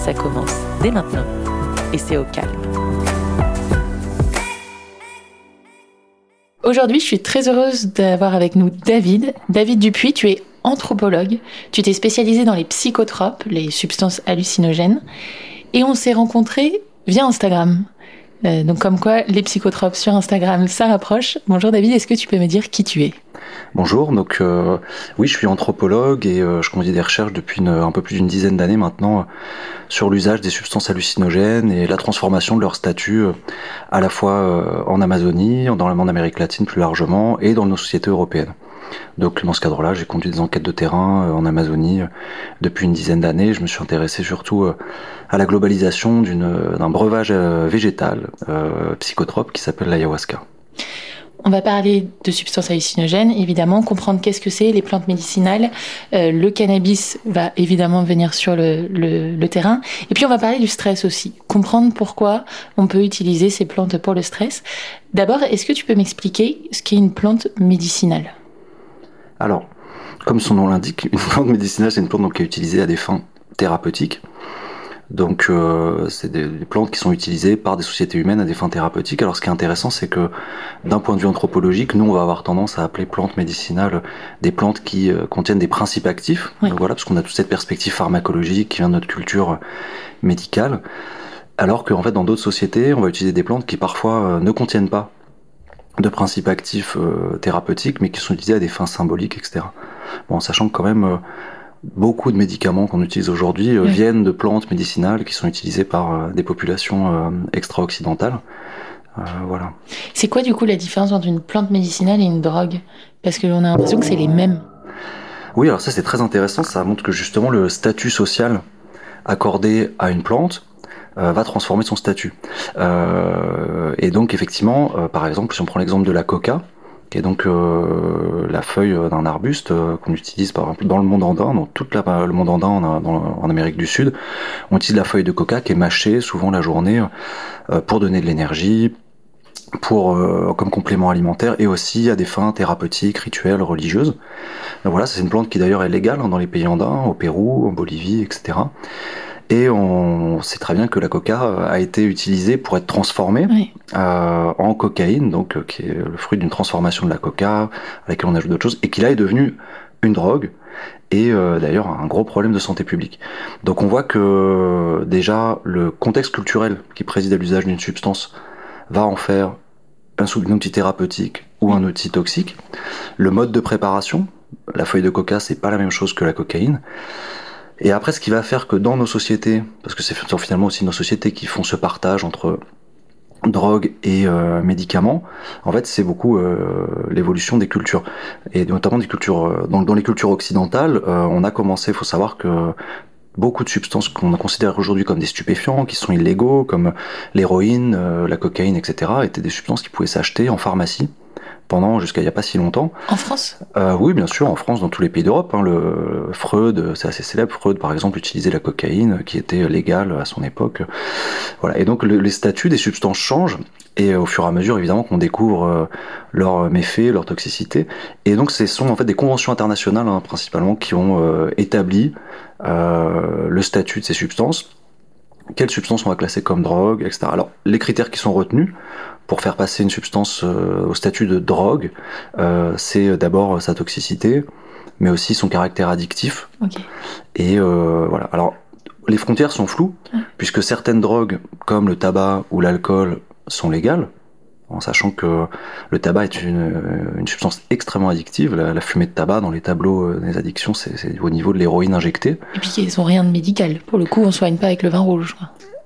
Ça commence dès maintenant et c'est au calme. Aujourd'hui, je suis très heureuse d'avoir avec nous David. David Dupuis, tu es anthropologue. Tu t'es spécialisé dans les psychotropes, les substances hallucinogènes. Et on s'est rencontrés via Instagram. Euh, donc comme quoi, les psychotropes sur Instagram, ça rapproche. Bonjour David, est-ce que tu peux me dire qui tu es? Bonjour, donc euh, oui, je suis anthropologue et euh, je conduis des recherches depuis un peu plus d'une dizaine d'années maintenant sur l'usage des substances hallucinogènes et la transformation de leur statut à la fois en Amazonie, dans le monde Amérique latine plus largement et dans nos sociétés européennes. Donc dans ce cadre-là, j'ai conduit des enquêtes de terrain euh, en Amazonie euh, depuis une dizaine d'années. Je me suis intéressé surtout euh, à la globalisation d'un breuvage végétal psychotrope qui s'appelle l'ayahuasca. On va parler de substances hallucinogènes, évidemment, comprendre qu'est-ce que c'est, les plantes médicinales. le cannabis va évidemment venir sur le, terrain. Et puis on va parler du stress aussi, comprendre pourquoi on peut utiliser ces plantes pour le stress. D'abord, est-ce que tu peux m'expliquer ce qu'est une plante médicinale? Alors, comme son nom l'indique, une plante médicinale, c'est une plante qui est utilisée à des fins thérapeutiques. Donc, euh, c'est des, plantes qui sont utilisées par des sociétés humaines à des fins thérapeutiques. Alors, ce qui est intéressant, c'est que d'un point de vue anthropologique, nous, on va avoir tendance à appeler plantes médicinales des plantes qui euh, contiennent des principes actifs. voilà, parce qu'on a toute cette perspective pharmacologique qui vient de notre culture médicale. Alors qu'en fait, dans d'autres sociétés, on va utiliser des plantes qui parfois euh, ne contiennent pas de principes actifs euh, thérapeutiques, mais qui sont utilisés à des fins symboliques, etc. Bon, sachant que quand même euh, beaucoup de médicaments qu'on utilise aujourd'hui euh, viennent de plantes médicinales qui sont utilisées par des populations extra-occidentales. voilà. C'est quoi du coup la différence entre une plante médicinale et une drogue? Parce que l'on a l'impression que c'est les mêmes. Oui, alors ça c'est très intéressant, ça montre que justement le statut social accordé à une plante euh, va transformer son statut. Euh, et donc effectivement, euh, par exemple, si on prend l'exemple de la coca, qui est donc la feuille d'un arbuste qu'on utilise par exemple dans le monde andin, dans tout le monde andin en, Amérique du Sud, on utilise la feuille de coca qui est mâchée souvent la journée pour donner de l'énergie, pour comme complément alimentaire et aussi à des fins thérapeutiques, rituelles, religieuses. Voilà, c'est une plante qui d'ailleurs est légale hein, dans les pays andins, au Pérou, en Bolivie, etc. Et on sait très bien que la coca euh, a été utilisée pour être transformée euh, en cocaïne, donc euh, qui est le fruit d'une transformation de la coca, avec laquelle on ajoute d'autres choses, et qui là est devenue une drogue et d'ailleurs un gros problème de santé publique. Donc on voit que déjà le contexte culturel qui préside à l'usage d'une substance va en faire un, un outil thérapeutique ou un outil toxique. Le mode de préparation, la feuille de coca, c'est pas la même chose que la cocaïne. Et après, ce qui va faire que dans nos sociétés, parce que c'est finalement aussi nos sociétés qui font ce partage entre drogue et euh, médicaments, en fait, c'est beaucoup euh, l'évolution des cultures et notamment des cultures. Euh, dans, dans les cultures occidentales, on a commencé. Il faut savoir que beaucoup de substances qu'on considère aujourd'hui comme des stupéfiants, qui sont illégaux, comme l'héroïne, la cocaïne, etc., étaient des substances qui pouvaient s'acheter en pharmacie pendant jusqu'à il n'y a pas si longtemps. En France? Euh, Oui, bien sûr, en France, dans tous les pays d'Europe. Hein, le Freud, c'est assez célèbre. Freud, par exemple, utilisait la cocaïne, qui était légale à son époque. Voilà. Et donc, les statuts des substances changent, et au fur et à mesure, évidemment, qu'on découvre euh, leurs méfaits, leur toxicité. Et donc, ce sont en fait des conventions internationales, hein, principalement, qui ont euh, établi le statut de ces substances quelles substances on va classer comme drogue, etc. Alors, les critères qui sont retenus, pour faire passer une substance euh, au statut de drogue, euh, c'est d'abord sa toxicité, mais aussi son caractère addictif. Et euh, voilà. Alors, les frontières sont floues, puisque certaines drogues, comme le tabac ou l'alcool, sont légales, en sachant que le tabac est une, substance extrêmement addictive. La, fumée de tabac dans les tableaux des addictions, c'est au niveau de l'héroïne injectée. Et puis ils n'ont rien de médical. Pour le coup, on soigne pas avec le vin rouge.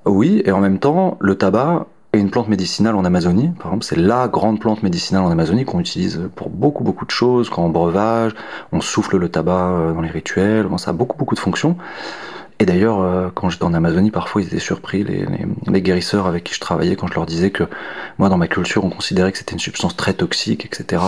Oui, et en même temps, le tabac une plante médicinale en Amazonie. Par exemple, c'est la grande plante médicinale en Amazonie qu'on utilise pour beaucoup beaucoup de choses, quand on breuvage, on souffle le tabac euh, dans les rituels, ça a beaucoup beaucoup de fonctions. Et d'ailleurs, euh, quand j'étais en Amazonie, parfois ils étaient surpris, les, les, les, guérisseurs avec qui je travaillais, quand je leur disais que moi, dans ma culture, on considérait que c'était une substance très toxique, etc.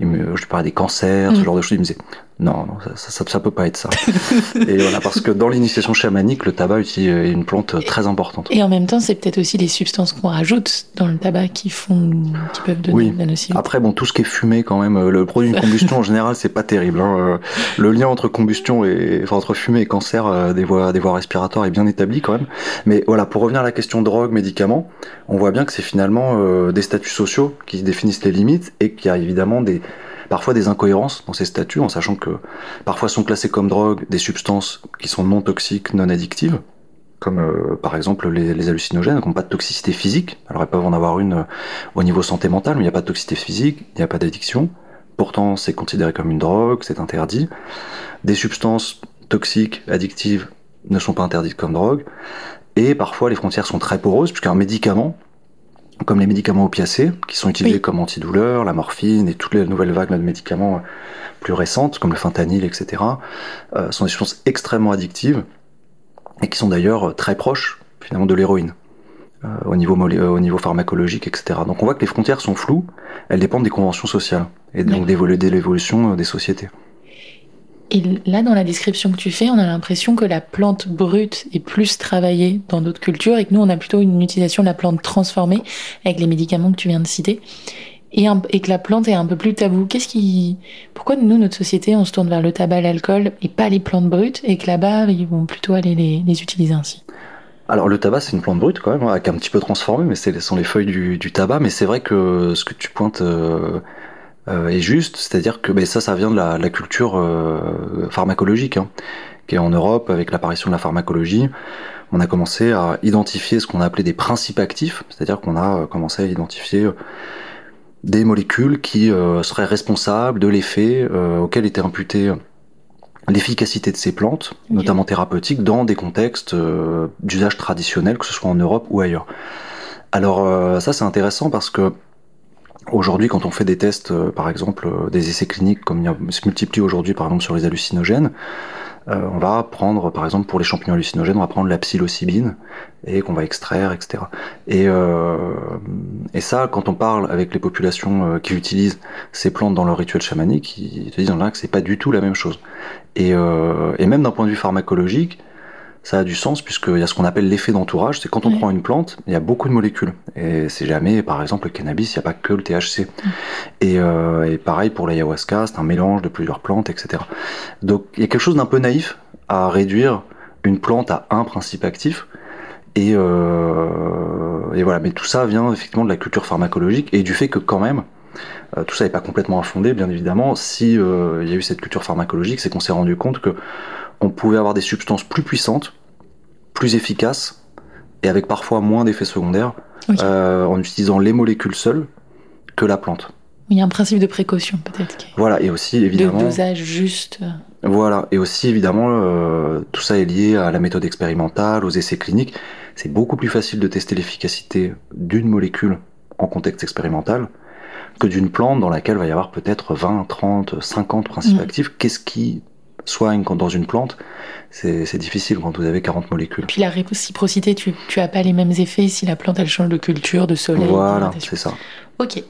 Me, je parlais des cancers, ce genre de choses. Ils me disaient non, non, ça, ça, ça, peut pas être ça. et voilà, parce que dans l'initiation chamanique, le tabac est une plante très importante. Et en même temps, c'est peut-être aussi les substances qu'on rajoute dans le tabac qui font, qui peuvent donner oui. de la nocivité. Après, bon, tout ce qui est fumé, quand même, le produit d'une combustion en général, c'est pas terrible. Hein. Le lien entre combustion et, enfin, entre fumée et cancer euh, des voies, des voies respiratoires est bien établi quand même. Mais voilà, pour revenir à la question drogue, médicaments, on voit bien que c'est finalement euh, des statuts sociaux qui définissent les limites et qu'il y a évidemment des parfois des incohérences dans ces statuts, en sachant que parfois sont classées comme drogue des substances qui sont non toxiques, non addictives, comme euh, par exemple les, hallucinogènes, qui n'ont pas de toxicité physique. Alors elles peuvent en avoir une euh, au niveau santé mentale, mais il n'y a pas de toxicité physique, il n'y a pas d'addiction. Pourtant, c'est considéré comme une drogue, c'est interdit. Des substances toxiques, addictives, ne sont pas interdites comme drogue. Et parfois, les frontières sont très poreuses, puisqu'un médicament comme les médicaments opiacés, qui sont utilisés oui. comme antidouleurs, la morphine et toutes les nouvelles vagues de médicaments plus récentes, comme le fentanyl, etc., euh, sont des substances extrêmement addictives et qui sont d'ailleurs très proches, finalement, de l'héroïne. Euh, au, niveau, au niveau pharmacologique, etc. Donc on voit que les frontières sont floues, elles dépendent des conventions sociales et donc de l'évolution des sociétés. Et là, dans la description que tu fais, on a l'impression que la plante brute est plus travaillée dans d'autres cultures et que nous, on a plutôt une utilisation de la plante transformée avec les médicaments que tu viens de citer. Et, que la plante est un peu plus tabou. Qu'est-ce qui, pourquoi nous, notre société, on se tourne vers le tabac, l'alcool et pas les plantes brutes et que là-bas, ils vont plutôt aller les, utiliser ainsi? Alors le tabac c'est une plante brute quand même, avec un petit peu transformée, mais ce sont les feuilles du, du tabac. Mais c'est vrai que ce que tu pointes euh, euh, est juste, c'est-à-dire que ben, ça, ça vient de la, la culture euh, pharmacologique, hein, qui est en Europe avec l'apparition de la pharmacologie. On a commencé à identifier ce qu'on a appelé des principes actifs, c'est-à-dire qu'on a commencé à identifier des molécules qui euh, seraient responsables de l'effet euh, auquel était imputée l'efficacité de ces plantes, okay. notamment thérapeutiques, dans des contextes euh, d'usage traditionnel, que ce soit en Europe ou ailleurs. Alors ça c'est intéressant parce que Aujourd'hui, quand on fait des tests, euh, par exemple, euh, des essais cliniques, comme il se multiplie aujourd'hui, par exemple, sur les hallucinogènes, euh, on va prendre, par exemple, pour les champignons hallucinogènes, on va prendre la psilocybine et qu'on va extraire, etc. Et, euh, et ça, quand on parle avec les populations qui utilisent ces plantes dans leur rituel chamanique, ils te disent là que c'est pas du tout la même chose. Et, euh, et même d'un point de vue pharmacologique, ça a du sens puisqu'il y a ce qu'on appelle l'effet d'entourage. C'est quand on oui. prend une plante, il y a beaucoup de molécules. Et c'est jamais, par exemple, le cannabis, il n'y a pas que le THC. Et, euh, et, pareil pour l'ayahuasca, c'est un mélange de plusieurs plantes, etc. Donc il y a quelque chose d'un peu naïf à réduire une plante à un principe actif. Et, euh, et voilà, mais tout ça vient effectivement de la culture pharmacologique et du fait que quand même, euh, tout ça n'est pas complètement infondé, bien évidemment. Si euh, il y a eu cette culture pharmacologique, c'est qu'on s'est rendu compte que on pouvait avoir des substances plus puissantes, plus efficaces, et avec parfois moins d'effets secondaires, euh, en utilisant les molécules seules que la plante. Il y a un principe de précaution peut-être. Voilà, et aussi évidemment... De dosage juste. Voilà, et aussi évidemment, euh, tout ça est lié à la méthode expérimentale, aux essais cliniques. C'est beaucoup plus facile de tester l'efficacité d'une molécule en contexte expérimental que d'une plante dans laquelle va y avoir peut-être 20, 30, 50 principes mmh. actifs. Qu'est-ce qui soigne quand dans une plante, c'est difficile quand vous avez 40 molécules. Puis la réciprocité, tu, tu as pas les mêmes effets si la plante elle change de culture, de soleil. Voilà, c'est ça. Ok.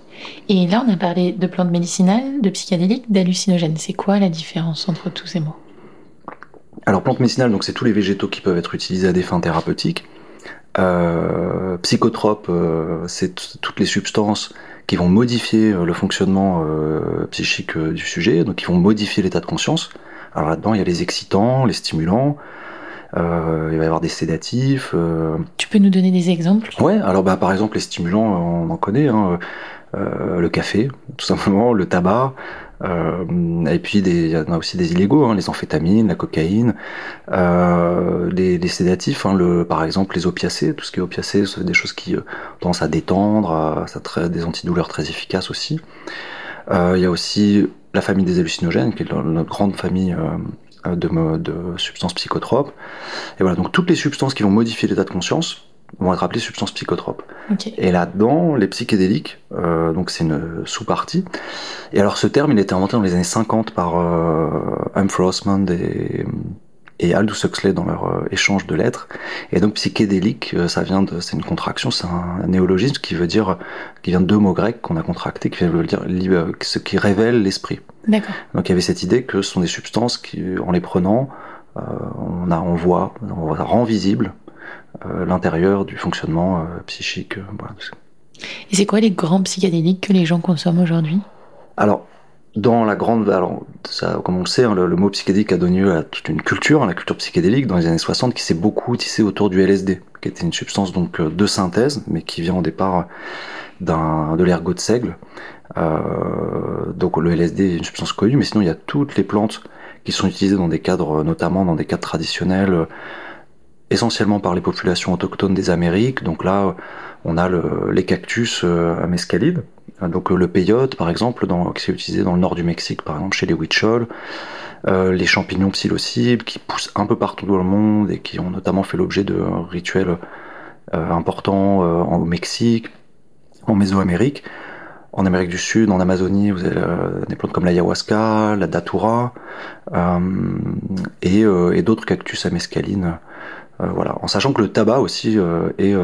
Et là, on a parlé de plantes médicinales, de psychédéliques, d'hallucinogènes. C'est quoi la différence entre tous ces mots? Alors, plantes médicinales, donc c'est tous les végétaux qui peuvent être utilisés à des fins thérapeutiques. Euh, psychotropes, euh, c'est toutes les substances qui vont modifier le fonctionnement euh, psychique du sujet, donc qui vont modifier l'état de conscience. Alors là-dedans, il y a les excitants, les stimulants, euh, il va y avoir des sédatifs. Euh... Tu peux nous donner des exemples? Ouais, alors bah, par exemple, les stimulants, on en connaît, hein, euh, le café, tout simplement, le tabac, et puis il y en a aussi des illégaux, hein, les amphétamines, la cocaïne, les, les, sédatifs, hein, le, par exemple les opiacés, tout ce qui est opiacé, c'est des choses qui tendent à détendre, à, ça très, des antidouleurs très efficaces aussi. Il y a aussi la famille des hallucinogènes, qui est notre grande famille euh, de, de, substances psychotropes. Et voilà, donc toutes les substances qui vont modifier l'état de conscience vont être appelées substances psychotropes. Okay. Et là-dedans, les psychédéliques, euh, donc c'est une sous-partie. Et alors ce terme, il a été inventé dans les années 50 par euh, Humphrey Osmond et, et Aldous Huxley dans leur euh, échange de lettres. Et donc psychédélique, euh, ça vient de, c'est une contraction, c'est un, néologisme qui veut dire, qui vient de deux mots grecs qu'on a contractés, qui veut dire ce qui révèle l'esprit. D'accord. Donc il y avait cette idée que ce sont des substances qui, en les prenant, on, a, on voit, on rend visible l'intérieur du fonctionnement psychique. Voilà. Et c'est quoi les grands psychédéliques que les gens consomment aujourd'hui? Alors, dans la grande, alors ça, comme on le sait, hein, le, mot psychédélique a donné lieu à toute une culture, hein, la culture psychédélique dans les années 60, qui s'est beaucoup tissée autour du LSD, qui était une substance donc euh, de synthèse, mais qui vient au départ d'un de l'ergot de seigle. Euh, donc le LSD est une substance connue, mais sinon il y a toutes les plantes qui sont utilisées dans des cadres, notamment dans des cadres traditionnels, euh, essentiellement par les populations autochtones des Amériques. Donc là, on a le, les cactus euh, à mescalide, donc le peyote par exemple, dans, qui est utilisé dans le nord du Mexique, par exemple chez les Huichol, euh, les champignons psilocibles qui poussent un peu partout dans le monde et qui ont notamment fait l'objet de rituels euh, importants euh, au Mexique, en Mésoamérique. En Amérique du Sud, en Amazonie, vous avez euh, des plantes comme l'ayahuasca, la datura euh, et, et d'autres cactus à mescaline. voilà, en sachant que le tabac aussi est,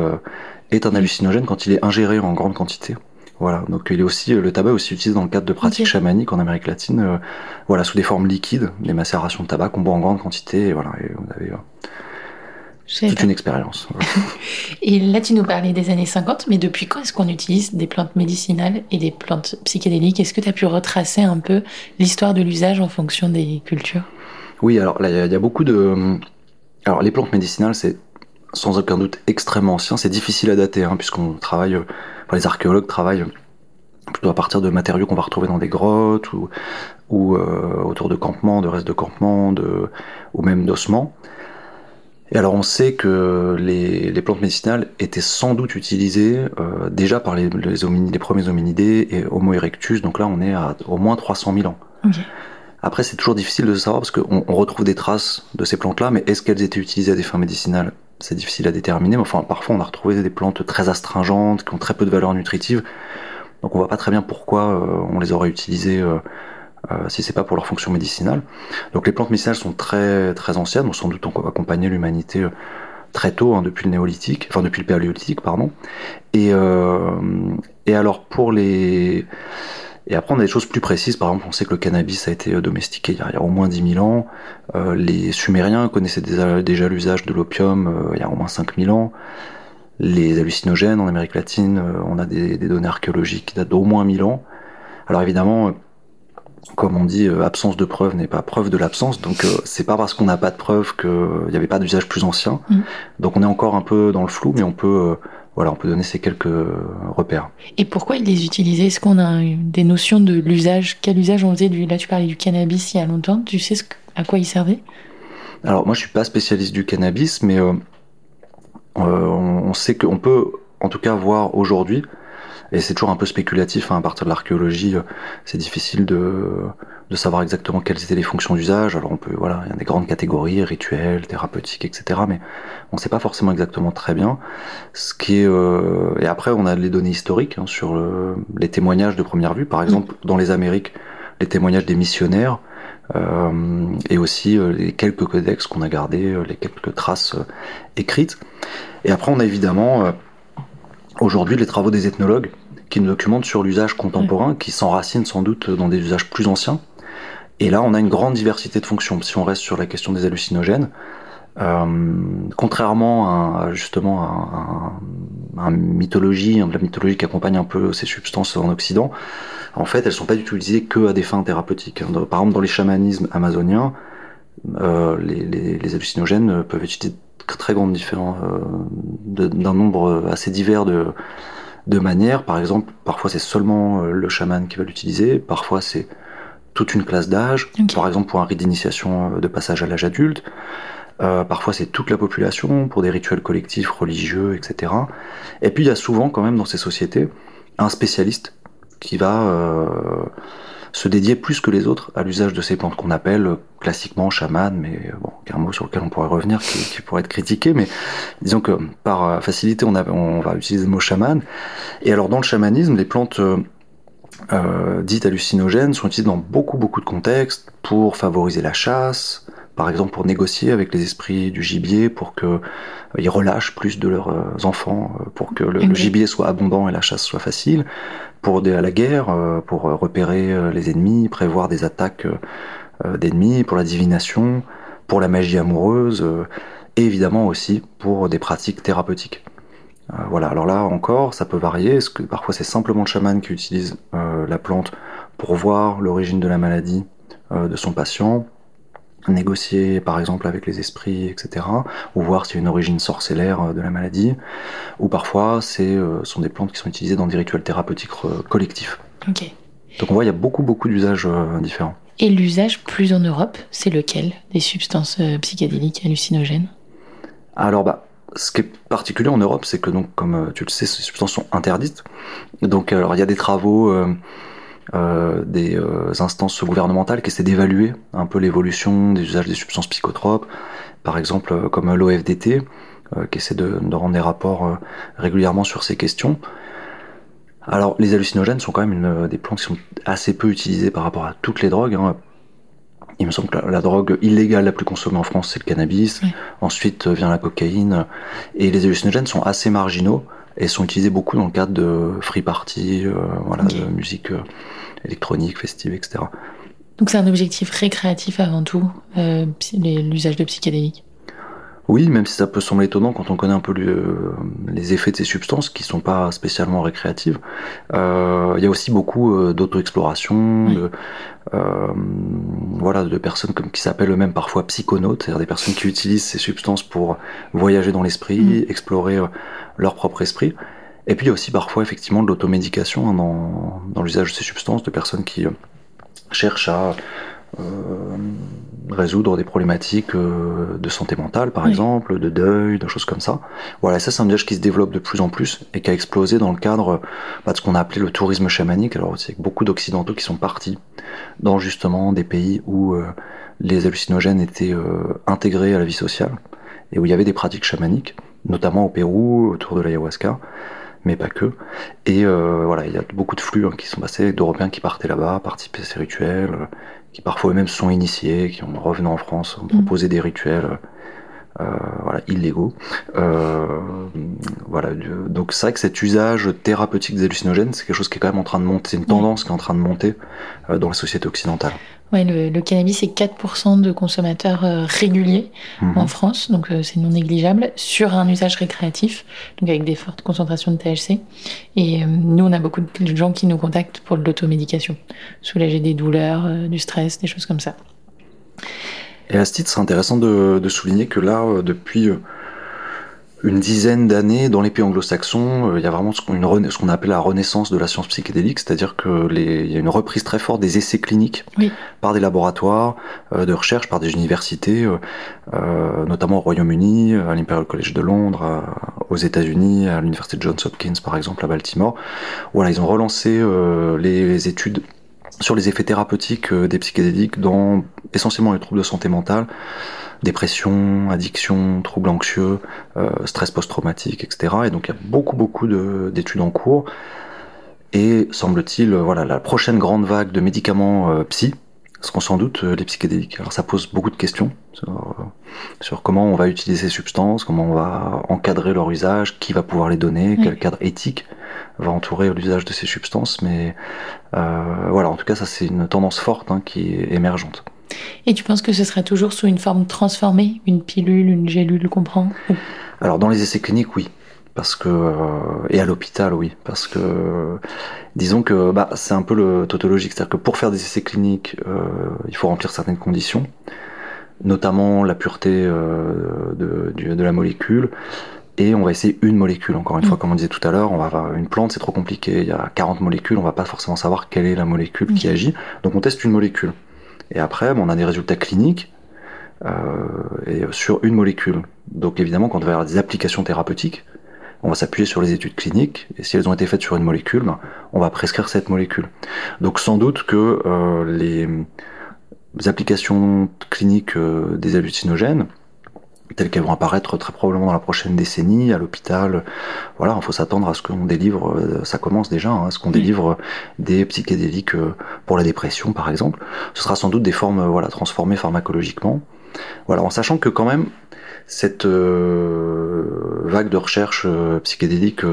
est un hallucinogène quand il est ingéré en grande quantité. Voilà, donc il est aussi le tabac est aussi utilisé dans le cadre de pratiques chamaniques en Amérique latine, euh, voilà sous des formes liquides, des macérations de tabac qu'on boit en grande quantité, et voilà, et vous avez euh, toute une expérience. et là, tu nous parlais des années 50, mais depuis quand est-ce qu'on utilise des plantes médicinales et des plantes psychédéliques? Est-ce que tu as pu retracer un peu l'histoire de l'usage en fonction des cultures? Oui, alors là, il y, a beaucoup de. Alors, les plantes médicinales, c'est sans aucun doute extrêmement ancien. C'est difficile à dater, hein, puisqu'on travaille, enfin, les archéologues travaillent plutôt à partir de matériaux qu'on va retrouver dans des grottes ou, ou euh, autour de campements, de restes de campements, de, ou même d'ossements. Et alors on sait que les, les, plantes médicinales étaient sans doute utilisées euh, déjà par les, les, les, premiers hominidés et Homo erectus, donc là on est à au moins 300 000 ans. Okay. Après c'est toujours difficile de savoir parce qu'on on retrouve des traces de ces plantes-là, mais est-ce qu'elles étaient utilisées à des fins médicinales? C'est difficile à déterminer, mais enfin, parfois on a retrouvé des plantes très astringentes, qui ont très peu de valeur nutritive, donc on voit pas très bien pourquoi euh, on les aurait utilisées euh, euh, si c'est pas pour leur fonction médicinale. Donc les plantes médicinales sont très très anciennes, ont sans doute accompagné l'humanité très tôt, hein, depuis le néolithique, enfin depuis le paléolithique, pardon. Et, et alors pour les et après, on a des choses plus précises. Par exemple, on sait que le cannabis a été domestiqué il y a, il y a au moins 10 000 ans. Euh, les Sumériens connaissaient déjà, déjà l'usage de l'opium euh, il y a au moins 5 000 ans. Les hallucinogènes en Amérique latine, euh, on a des, des, données archéologiques qui datent d'au moins 1000 ans. Alors évidemment, comme on dit, absence de preuve n'est pas preuve de l'absence. Donc c'est pas parce qu'on n'a pas de preuve qu'il n'y avait pas d'usage plus ancien. Mmh. Donc on est encore un peu dans le flou, mais on peut voilà, on peut donner ces quelques repères. Et pourquoi ils les utilisaient? Est-ce qu'on a des notions de l'usage? Quel usage on faisait du Là, tu parlais du cannabis il y a longtemps. Tu sais ce à quoi il servait Alors, moi, je suis pas spécialiste du cannabis, mais euh, euh, on sait qu'on peut, en tout cas, voir aujourd'hui, et c'est toujours un peu spéculatif hein, à partir de l'archéologie, euh, c'est difficile de de savoir exactement quelles étaient les fonctions d'usage. Alors on peut, voilà, il y a des grandes catégories, rituels, thérapeutiques, etc. Mais on ne sait pas forcément exactement très bien. Ce qui est, euh... et après on a les données historiques hein, sur le... les témoignages de première vue. Par mm. exemple, dans les Amériques, les témoignages des missionnaires. Euh, et aussi euh, les quelques codex qu'on a gardés, euh, les quelques traces euh, écrites. Et après, on a évidemment aujourd'hui les travaux des ethnologues qui nous documentent sur l'usage contemporain, qui s'enracinent sans doute dans des usages plus anciens, et là, on a une grande diversité de fonctions. Si on reste sur la question des hallucinogènes, euh, contrairement à justement à, à, à, mythologie, la mythologie qui accompagne un peu ces substances en Occident, en fait, elles sont pas utilisées que à des fins thérapeutiques. Par exemple, dans les chamanismes amazoniens, euh, les, les, les, hallucinogènes peuvent utiliser très grande différence euh, d'un nombre assez divers de, de manières. Par exemple, parfois c'est seulement euh, le chaman qui va l'utiliser, parfois c'est toute une classe d'âge, okay. par exemple pour un rite d'initiation euh, de passage à l'âge adulte. Euh, parfois c'est toute la population pour des rituels collectifs, religieux, etc. Et puis il y a souvent quand même dans ces sociétés un spécialiste qui va euh, se dédier plus que les autres à l'usage de ces plantes qu'on appelle euh, classiquement chaman, mais bon, un mot sur lequel on pourrait revenir, qui, qui pourrait être critiqué, mais disons que par facilité on, a, on va utiliser le mot chaman. Et alors dans le chamanisme, les plantes euh, dites hallucinogènes sont utilisées dans beaucoup beaucoup de contextes pour favoriser la chasse, par exemple pour négocier avec les esprits du gibier pour que ils relâchent plus de leurs enfants, pour que le, gibier soit abondant et la chasse soit facile, pour à la guerre, pour repérer les ennemis, prévoir des attaques d'ennemis, pour la divination, pour la magie amoureuse, et évidemment aussi pour des pratiques thérapeutiques. Euh, voilà, alors là encore, ça peut varier. Que parfois c'est simplement le chaman qui utilise euh, la plante pour voir l'origine de la maladie euh, de son patient, négocier par exemple avec les esprits, etc., ou voir s'il y a une origine sorcellaire de la maladie, ou parfois c'est sont des plantes qui sont utilisées dans des rituels thérapeutiques collectifs. Ok. Donc on voit il y a beaucoup beaucoup d'usages différents. Et l'usage plus en Europe, c'est lequel des substances psychédéliques hallucinogènes? Alors bah ce qui est particulier en Europe, c'est que donc, comme euh, tu le sais, ces substances sont interdites. Donc, alors il y a des travaux euh, euh, des instances gouvernementales qui essaient d'évaluer un peu l'évolution des usages des substances psychotropes, par exemple comme l'OFDT, qui essaie de, rendre des rapports régulièrement sur ces questions. Alors, les hallucinogènes sont quand même une, des plantes qui sont assez peu utilisées par rapport à toutes les drogues. Hein. Il me semble que la, drogue illégale la plus consommée en France, c'est le cannabis. Ensuite euh, vient la cocaïne. Et les hallucinogènes sont assez marginaux et sont utilisés beaucoup dans le cadre de free party, euh, voilà, de musique euh, électronique, festive, etc. Donc c'est un objectif récréatif avant tout, l'usage de psychédéliques oui, même si ça peut sembler étonnant quand on connaît un peu les effets de ces substances qui sont pas spécialement récréatives. Euh, il y a aussi beaucoup euh, d'auto-exploration, de, euh, voilà, de personnes comme, qui s'appellent eux-mêmes parfois psychonautes, c'est-à-dire des personnes qui utilisent ces substances pour voyager dans l'esprit, mm. explorer leur propre esprit. Et puis il y a aussi parfois effectivement de l'automédication hein, dans, dans l'usage de ces substances, de personnes qui cherchent à euh, résoudre des problématiques euh, de santé mentale, par exemple, de deuil, de choses comme ça. Voilà, ça c'est un usage qui se développe de plus en plus et qui a explosé dans le cadre bah, de ce qu'on a appelé le tourisme chamanique. Alors c'est beaucoup d'occidentaux qui sont partis dans justement des pays où euh, les hallucinogènes étaient intégrés à la vie sociale et où il y avait des pratiques chamaniques, notamment au Pérou, autour de l'ayahuasca mais pas que. Et voilà, il y a beaucoup de flux hein, qui sont passés, d'Européens qui partaient là-bas, participaient à ces rituels, qui parfois eux-mêmes sont initiés, qui en revenant en France ont proposé des rituels euh, voilà, illégaux. Euh, voilà, donc c'est vrai que cet usage thérapeutique des hallucinogènes, c'est quelque chose qui est quand même en train de monter, c'est une tendance qui est en train de monter euh, dans la société occidentale. Ouais, le, cannabis, c'est 4% de consommateurs euh, réguliers mhm. en France, donc euh, c'est non négligeable, sur un usage récréatif, donc avec des fortes concentrations de THC. Et euh, nous, on a beaucoup de gens qui nous contactent pour l'automédication, soulager des douleurs, du stress, des choses comme ça. Et à ce titre, c'est intéressant de, de, souligner que là, depuis une dizaine d'années dans les pays anglo-saxons, euh, il y a vraiment ce qu'on appelle la renaissance de la science psychédélique, c'est-à-dire qu'il y a une reprise très forte des essais cliniques par des laboratoires euh, de recherche, par des universités, euh, notamment au Royaume-Uni, à l'Imperial College de Londres, aux États-Unis, à l'université de Johns Hopkins par exemple à Baltimore. Voilà, ils ont relancé les études sur les effets thérapeutiques des psychédéliques dans essentiellement les troubles de santé mentale dépression, addiction, troubles anxieux, euh, stress post-traumatique, etc. Et donc il y a beaucoup beaucoup d'études en cours. Et semble-t-il, voilà, la prochaine grande vague de médicaments euh, psy seront sans doute euh, les psychédéliques. Alors ça pose beaucoup de questions sur, comment on va utiliser ces substances, comment on va encadrer leur usage, qui va pouvoir les donner, quel cadre éthique va entourer l'usage de ces substances. Mais voilà, en tout cas, ça c'est une tendance forte hein, qui est émergente. Et tu penses que ce sera toujours sous une forme transformée, une pilule, une gélule qu'on prend Alors dans les essais cliniques, oui. Parce que euh, et à l'hôpital, oui, parce que disons que bah, c'est un peu le tautologique, c'est-à-dire que pour faire des essais cliniques, euh, il faut remplir certaines conditions, notamment la pureté euh, de, de, la molécule, et on va essayer une molécule. Encore une fois, mm. comme on disait tout à l'heure, on va avoir une plante, c'est trop compliqué. Il y a 40 molécules, on va pas forcément savoir quelle est la molécule qui agit. Donc on teste une molécule. Et après, on a des résultats cliniques euh, et sur une molécule. Donc évidemment, quand on va avoir des applications thérapeutiques, on va s'appuyer sur les études cliniques, et si elles ont été faites sur une molécule, ben, on va prescrire cette molécule. Donc sans doute que euh, les, applications cliniques euh, des hallucinogènes, telles qu'elles vont apparaître très probablement dans la prochaine décennie à l'hôpital. Voilà, il faut s'attendre à ce qu'on délivre, euh, ça commence déjà, hein, à ce qu'on délivre des psychédéliques euh, pour la dépression par exemple. Ce sera sans doute des formes euh, voilà transformées pharmacologiquement. Voilà, en sachant que quand même cette vague de recherche psychédélique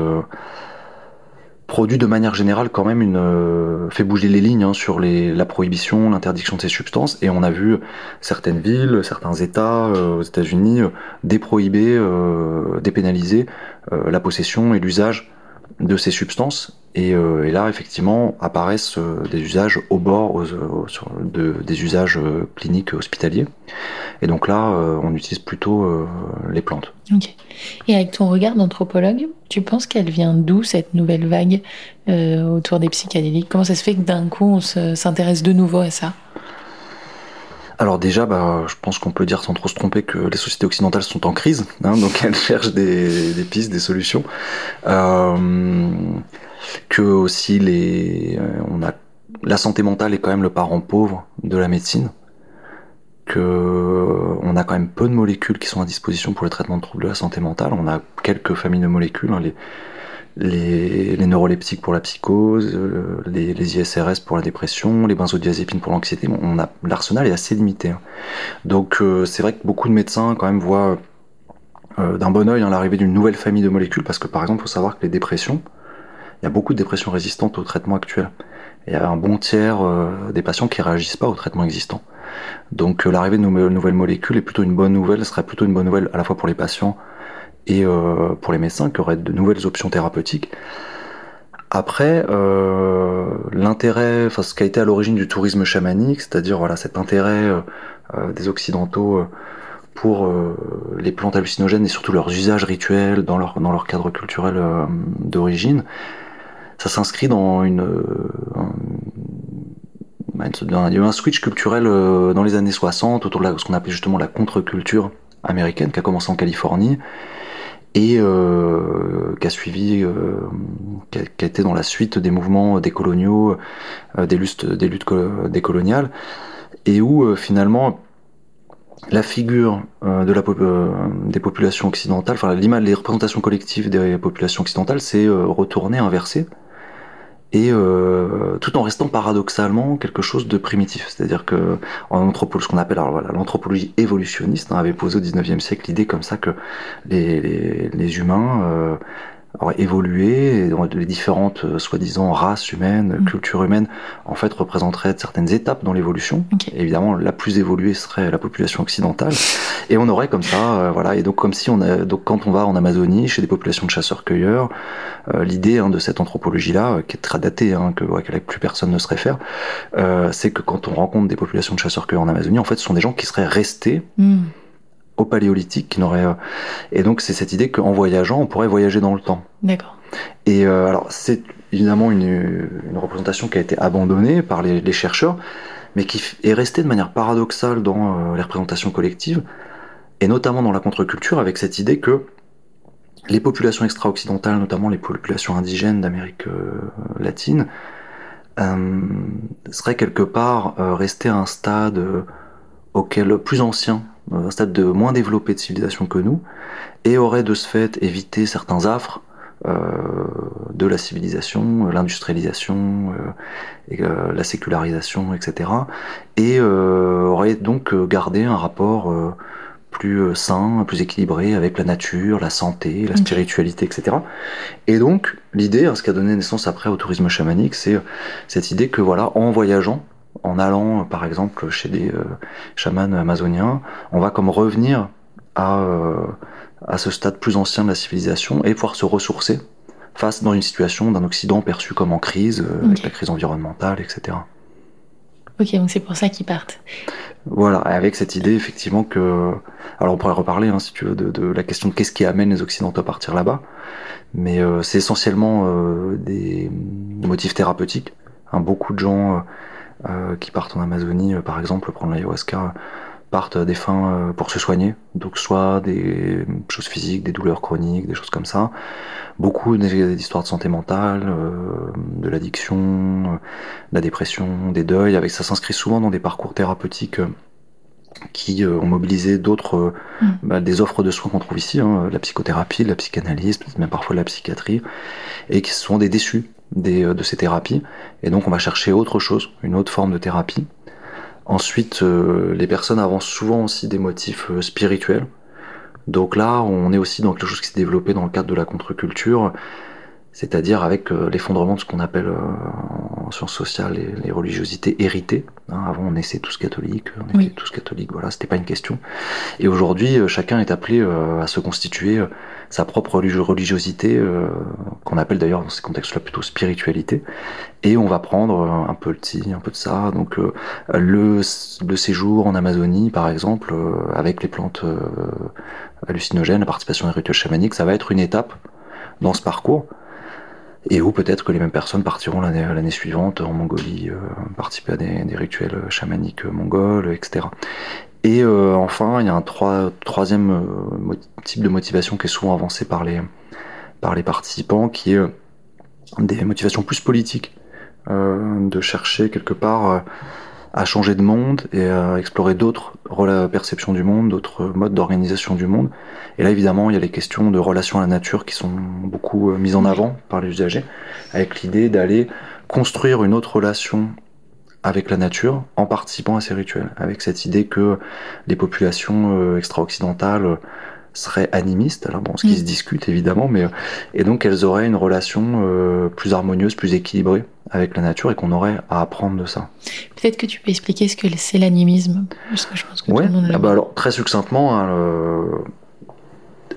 produit de manière générale quand même une euh, fait bouger les lignes hein, sur les, la prohibition, l'interdiction de ces substances. Et on a vu certaines villes, certains États euh, aux États-Unis euh, déprohiber, dépénaliser la possession et l'usage de ces substances et, et, là effectivement apparaissent des usages au bord sur, de, des usages cliniques hospitaliers et donc là on utilise plutôt les plantes. Ok. Et avec ton regard d'anthropologue, tu penses qu'elle vient d'où cette nouvelle vague euh, autour des psychédéliques? Comment ça se fait que d'un coup on s'intéresse de nouveau à ça? Alors déjà, bah, je pense qu'on peut dire sans trop se tromper que les sociétés occidentales sont en crise, hein, donc elles cherchent des, pistes, des solutions. Euh, que aussi les, euh, on a la santé mentale est quand même le parent pauvre de la médecine on a quand même peu de molécules qui sont à disposition pour le traitement de troubles de la santé mentale. On a quelques familles de molécules, hein, les, neuroleptiques pour la psychose, euh, les, ISRS pour la dépression, les benzodiazépines pour l'anxiété. on l'arsenal est assez limité. Hein. Donc euh, c'est vrai que beaucoup de médecins quand même voient euh, d'un bon oeil hein, l'arrivée d'une nouvelle famille de molécules parce que par exemple, il faut savoir que les dépressions, il y a beaucoup de dépressions résistantes au traitement actuel. Il y a un bon tiers des patients qui réagissent pas au traitement existant. Donc l'arrivée de nouvelles molécules est plutôt une bonne nouvelle, serait plutôt une bonne nouvelle à la fois pour les patients et euh, pour les médecins qui auraient de nouvelles options thérapeutiques. Après, euh, l'intérêt, enfin ce qui a été à l'origine du tourisme chamanique, c'est-à-dire voilà cet intérêt des occidentaux pour les plantes hallucinogènes et surtout leurs usages rituels dans leur dans leur cadre culturel d'origine, ça s'inscrit dans une, il y un switch culturel euh, dans les années 60 autour de ce qu'on appelait justement la contre-culture américaine qui a commencé en Californie et euh, qui a suivi, euh, qui, a, été dans la suite des mouvements décoloniaux, des luttes, des luttes décoloniales, et où finalement la figure de la, des populations occidentales, enfin les représentations collectives des populations occidentales s'est retournée, inversée et euh, tout en restant paradoxalement quelque chose de primitif. C'est-à-dire que en anthropologie, ce qu'on appelle alors voilà, l'anthropologie évolutionniste hein, avait posé au 19e siècle l'idée comme ça que les, les, les humains euh, évolué dans les différentes euh, soi-disant races humaines, mm. cultures humaines, en fait représenteraient certaines étapes dans l'évolution. Évidemment, la plus évoluée serait la population occidentale, et on aurait comme ça, euh, voilà, et donc comme si on a, donc quand on va en Amazonie chez des populations de chasseurs-cueilleurs, euh, l'idée hein, de cette anthropologie-là, qui est très datée, hein, que ouais, plus personne ne se réfère, c'est que quand on rencontre des populations de chasseurs-cueilleurs en Amazonie, en fait, ce sont des gens qui seraient restés. Mm au paléolithique qui n'aurait euh, et donc c'est cette idée qu'en voyageant on pourrait voyager dans le temps. D'accord. Et euh, alors c'est évidemment une, une, représentation qui a été abandonnée par les, les, chercheurs, mais qui est restée de manière paradoxale dans euh, les représentations collectives et notamment dans la contre-culture avec cette idée que les populations extra-occidentales, notamment les populations indigènes d'Amérique latine, seraient quelque part restées à un stade auquel plus ancien un stade de moins développé de civilisation que nous, et aurait de ce fait évité certains affres euh, de la civilisation, l'industrialisation, euh, et, euh, la sécularisation, etc. Et aurait donc gardé un rapport plus sain, plus équilibré avec la nature, la santé, la spiritualité, etc. Et donc l'idée, hein, ce qui a donné naissance après au tourisme chamanique, c'est cette idée que voilà, en voyageant, en allant par exemple chez des euh, chamans amazoniens, on va comme revenir à, euh, à ce stade plus ancien de la civilisation et pouvoir se ressourcer face dans une situation d'un Occident perçu comme en crise, euh, avec la crise environnementale, etc. Ok, donc c'est pour ça qu'ils partent. Voilà, avec cette idée effectivement que... Alors on pourrait reparler, hein, si tu veux, de, la question de qu'est-ce qui amène les Occidentaux à partir là-bas, mais c'est essentiellement des motifs thérapeutiques. Hein, beaucoup de gens euh, qui partent en Amazonie, euh, par exemple, prendre l'ayahuasca, partent des fins euh, pour se soigner, donc soit des choses physiques, des douleurs chroniques, des choses comme ça. Beaucoup d'histoires de santé mentale, de l'addiction, de la dépression, des deuils, avec ça s'inscrit souvent dans des parcours thérapeutiques qui ont mobilisé d'autres, mm. bah, des offres de soins qu'on trouve ici, hein, la psychothérapie, la psychanalyse, même parfois la psychiatrie, et qui sont des déçus des, de ces thérapies. Et donc on va chercher autre chose, une autre forme de thérapie, Ensuite, les personnes avancent souvent aussi des motifs spirituels. Donc là, on est aussi dans quelque chose qui s'est développé dans le cadre de la contre-culture, c'est-à-dire avec euh, l'effondrement de ce qu'on appelle euh, en sciences sociales les, religiosités héritées. Hein, avant, on naissait tous catholiques, on était tous catholiques, voilà, c'était pas une question. Et aujourd'hui, euh, chacun est appelé à se constituer sa propre religiosité, qu'on appelle d'ailleurs dans ces contextes-là plutôt spiritualité. Et on va prendre un peu le ti, un peu de ça. Donc le, le séjour en Amazonie, par exemple, avec les plantes hallucinogènes, la participation à des rituels chamaniques, ça va être une étape dans ce parcours et où peut-être que les mêmes personnes partiront l'année suivante en Mongolie, euh, participer à des, rituels chamaniques mongols, etc. Et euh, enfin, il y a un troisième euh, type de motivation qui est souvent avancé par les, par les participants, qui est des motivations plus politiques, de chercher quelque part à changer de monde et à explorer d'autres perceptions du monde, d'autres modes d'organisation du monde. Et là, évidemment, il y a les questions de relations à la nature qui sont beaucoup euh, mises en avant par les usagers, avec l'idée d'aller construire une autre relation avec la nature en participant à ces rituels, avec cette idée que les populations euh, extra-occidentales seraient animistes, alors bon, ce qui mm. se discute évidemment, mais et donc elles auraient une relation euh, plus harmonieuse, plus équilibrée avec la nature et qu'on aurait à apprendre de ça. Peut-être que tu peux expliquer ce que c'est l'animisme, parce que je pense que tout le monde ah bah alors très succinctement, hein,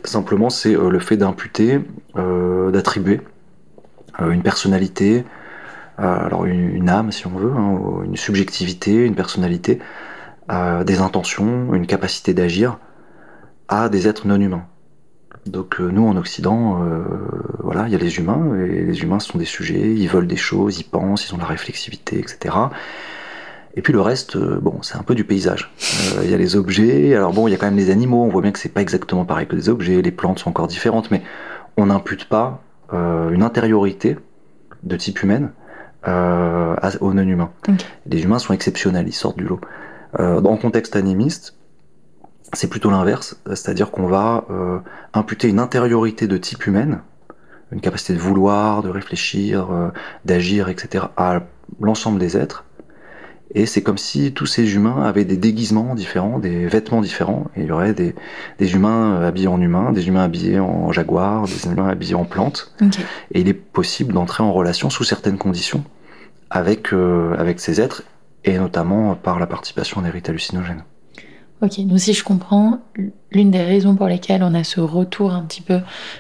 simplement c'est euh, le fait d'imputer, euh, d'attribuer une personnalité, alors une, âme si on veut, hein, une subjectivité, une personnalité, des intentions, une capacité d'agir à des êtres non humains. Donc euh, nous en Occident, euh, voilà, il y a les humains, et les humains sont des sujets, ils veulent des choses, ils pensent, ils ont de la réflexivité, etc. Et puis le reste, euh, bon, c'est un peu du paysage. Il y a les objets, alors bon, il y a quand même les animaux, on voit bien que c'est pas exactement pareil que des objets, les plantes sont encore différentes, mais on n'impute pas une intériorité de type humaine aux non-humains. Les humains sont exceptionnels, ils sortent du lot. le contexte animiste, c'est plutôt l'inverse, c'est-à-dire qu'on va euh, imputer une intériorité de type humaine, une capacité de vouloir, de réfléchir, euh, d'agir, etc., à l'ensemble des êtres. Et c'est comme si tous ces humains avaient des déguisements différents, des vêtements différents. Et il y aurait des, humains habillés en humains, des humains habillés en jaguar, des humains habillés en plantes. Et il est possible d'entrer en relation sous certaines conditions avec, euh, avec ces êtres, et notamment par la participation à des rites hallucinogènes. Ok, donc si je comprends, l'une des raisons pour lesquelles on a ce retour un petit peu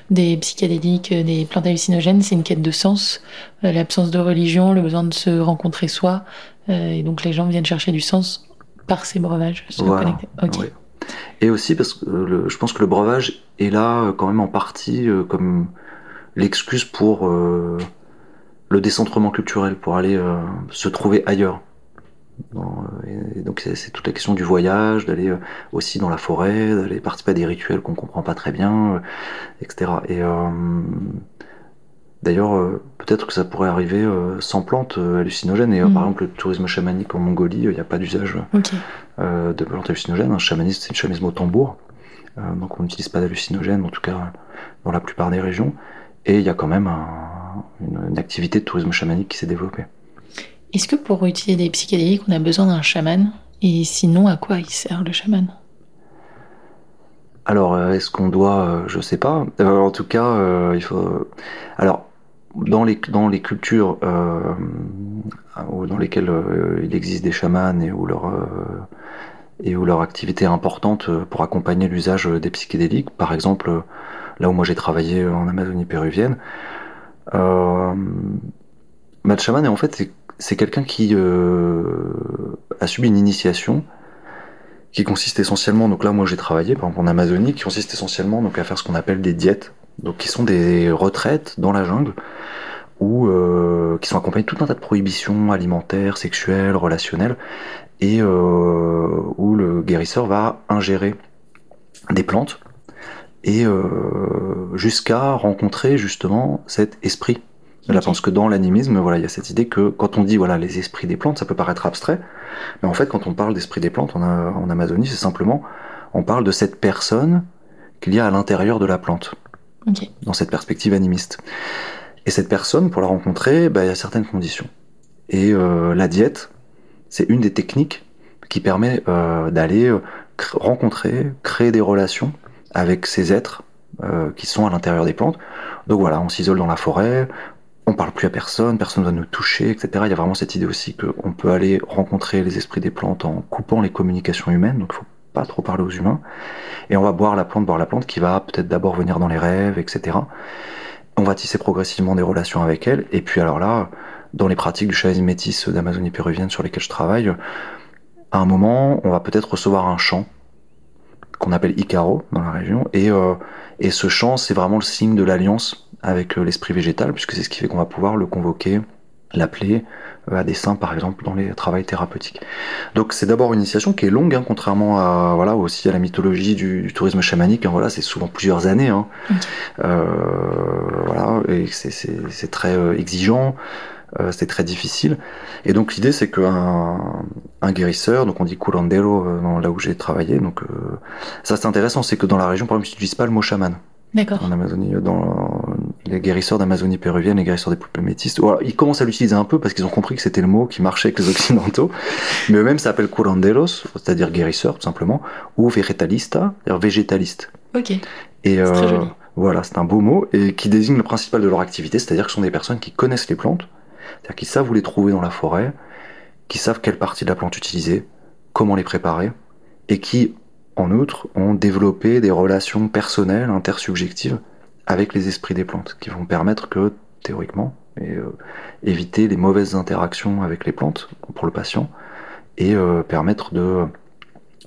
des psychédéliques, euh, des plantes hallucinogènes, c'est une quête de sens, euh, l'absence de religion, le besoin de se rencontrer soi, euh, et donc les gens viennent chercher du sens par ces breuvages, se connecter. Et aussi parce que je pense que le breuvage est là quand même en partie comme l'excuse pour le décentrement culturel, pour aller se trouver ailleurs. Euh, et donc c'est toute la question du voyage, d'aller euh, aussi dans la forêt, d'aller participer à des rituels qu'on comprend pas très bien, euh, etc. Et d'ailleurs, peut-être que ça pourrait arriver sans plantes hallucinogènes. Et par mm. exemple, le tourisme chamanique en Mongolie, il n'y a pas d'usage de plantes hallucinogènes. Un chamanisme, c'est une chamanisme au tambour, donc on n'utilise pas d'hallucinogènes, en tout cas dans la plupart des régions. Et il y a quand même une activité de tourisme chamanique qui s'est développée. Est-ce que pour utiliser des psychédéliques, on a besoin d'un chaman? Et sinon, à quoi il sert le chaman? Alors, euh, est-ce qu'on doit euh, Je sais pas. Euh, en tout cas, il faut. Alors, dans les, dans les cultures dans lesquelles il existe des chamans et où leur et où leur activité est importante pour accompagner l'usage des psychédéliques, par exemple, là où moi j'ai travaillé en Amazonie péruvienne, euh, le chaman, en fait, c'est c'est quelqu'un qui euh, a subi une initiation qui consiste essentiellement, donc là moi j'ai travaillé par exemple en Amazonie, qui consiste essentiellement donc à faire ce qu'on appelle des diètes, donc qui sont des retraites dans la jungle, euh, qui sont accompagnées de tout un tas de prohibitions alimentaires, sexuelles, relationnelles, et euh, où le guérisseur va ingérer des plantes et jusqu'à rencontrer justement cet esprit je pense que dans l'animisme, voilà, il y a cette idée que quand on dit voilà les esprits des plantes, ça peut paraître abstrait, mais en fait, quand on parle d'esprit des plantes en, en Amazonie, c'est simplement on parle de cette personne qu'il y a à l'intérieur de la plante, dans cette perspective animiste. Et cette personne, pour la rencontrer, bah, il y a certaines conditions. Et euh, la diète, c'est une des techniques qui permet d'aller rencontrer, créer des relations avec ces êtres qui sont à l'intérieur des plantes. Donc voilà, on s'isole dans la forêt, on parle plus à personne, personne ne va nous toucher, etc. Il y a vraiment cette idée aussi qu'on peut aller rencontrer les esprits des plantes en coupant les communications humaines, donc il faut pas trop parler aux humains. Et on va boire la plante, boire la plante qui va peut-être d'abord venir dans les rêves, etc. On va tisser progressivement des relations avec elle. Et puis alors là, dans les pratiques du chamanisme métis d'Amazonie péruvienne sur lesquelles je travaille, à un moment, on va peut-être recevoir un chant qu'on appelle Icaro dans la région. Et, euh, et ce chant, c'est vraiment le signe de l'alliance avec euh, l'esprit végétal, puisque c'est ce qui fait qu'on va pouvoir le convoquer, l'appeler euh, à des saints, par exemple, dans les travaux thérapeutiques. Donc c'est d'abord une initiation qui est longue, hein, contrairement à voilà aussi à la mythologie du, tourisme chamanique. Hein, voilà, c'est souvent plusieurs années. Hein. Euh, voilà, et c'est très exigeant. c'est très difficile. Et donc l'idée c'est qu'un un guérisseur, donc on dit curandero là où j'ai travaillé, donc ça c'est intéressant, c'est que dans la région par exemple ils n'utilisent pas le mot chaman. D'accord. En Amazonie, dans les guérisseurs d'Amazonie péruvienne, les guérisseurs des peuples métis. ils commencent à l'utiliser un peu parce qu'ils ont compris que c'était le mot qui marchait avec les occidentaux. Mais eux-mêmes s'appellent curanderos, c'est-à-dire guérisseurs tout simplement, ou vegetalista, c'est-à-dire végétaliste. Ok. Et euh, très joli. voilà, c'est un beau mot et qui désigne le principal de leur activité, c'est-à-dire que ce sont des personnes qui connaissent les plantes, c'est-à-dire qui savent où les trouver dans la forêt, qui savent quelle partie de la plante utiliser, comment les préparer, et qui en outre, ont développé des relations personnelles, intersubjectives, avec les esprits des plantes, qui vont permettre que, théoriquement, euh, éviter les mauvaises interactions avec les plantes pour le patient, et euh, permettre de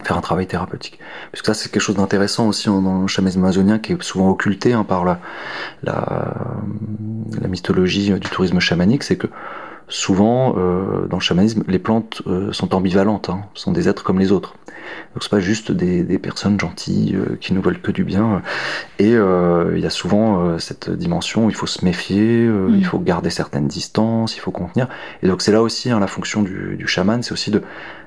faire un travail thérapeutique. Puisque ça, c'est quelque chose d'intéressant aussi dans le chamanisme amazonien qui est souvent occulté hein, par la, mythologie du tourisme chamanique, c'est que souvent, euh, dans le chamanisme, les plantes sont ambivalentes, hein, sont des êtres comme les autres. Donc c'est pas juste des, des personnes gentilles euh, qui nous veulent que du bien. Et il y a souvent cette dimension où il faut se méfier, mm. il faut garder certaines distances, il faut contenir. Et donc c'est là aussi hein, la fonction du, du chaman, c'est aussi de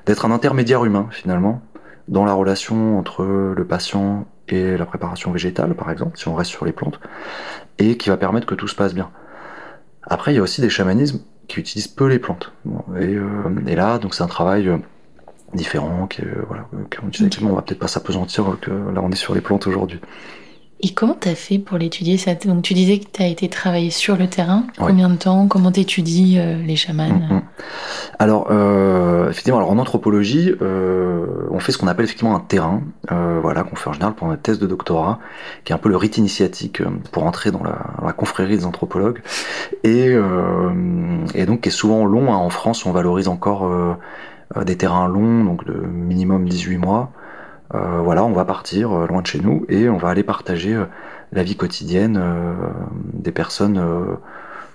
d'être un intermédiaire humain finalement dans la relation entre le patient et la préparation végétale, par exemple, si on reste sur les plantes, et qui va permettre que tout se passe bien. Après, il y a aussi des chamanismes qui utilisent peu les plantes. Euh, et, là, donc c'est un travail euh, différent, qui, euh, voilà, on va peut-être pas s'apesantir que là on est sur les plantes aujourd'hui. Et comment tu as fait pour l'étudier Donc tu disais que tu as été travailler sur le terrain. Combien de temps? Comment tu étudies les chamans? Mm, mm. Alors, euh, effectivement, alors en anthropologie, euh, on fait ce qu'on appelle effectivement un terrain, euh, voilà, qu'on fait en général pour notre thèse de doctorat, qui est un peu le rite initiatique pour entrer dans la, confrérie des anthropologues, et, et, donc qui est souvent long. Hein. En France, on valorise encore des terrains longs, donc de minimum 18 mois. Euh, voilà, on va partir euh, loin de chez nous et on va aller partager euh, la vie quotidienne des personnes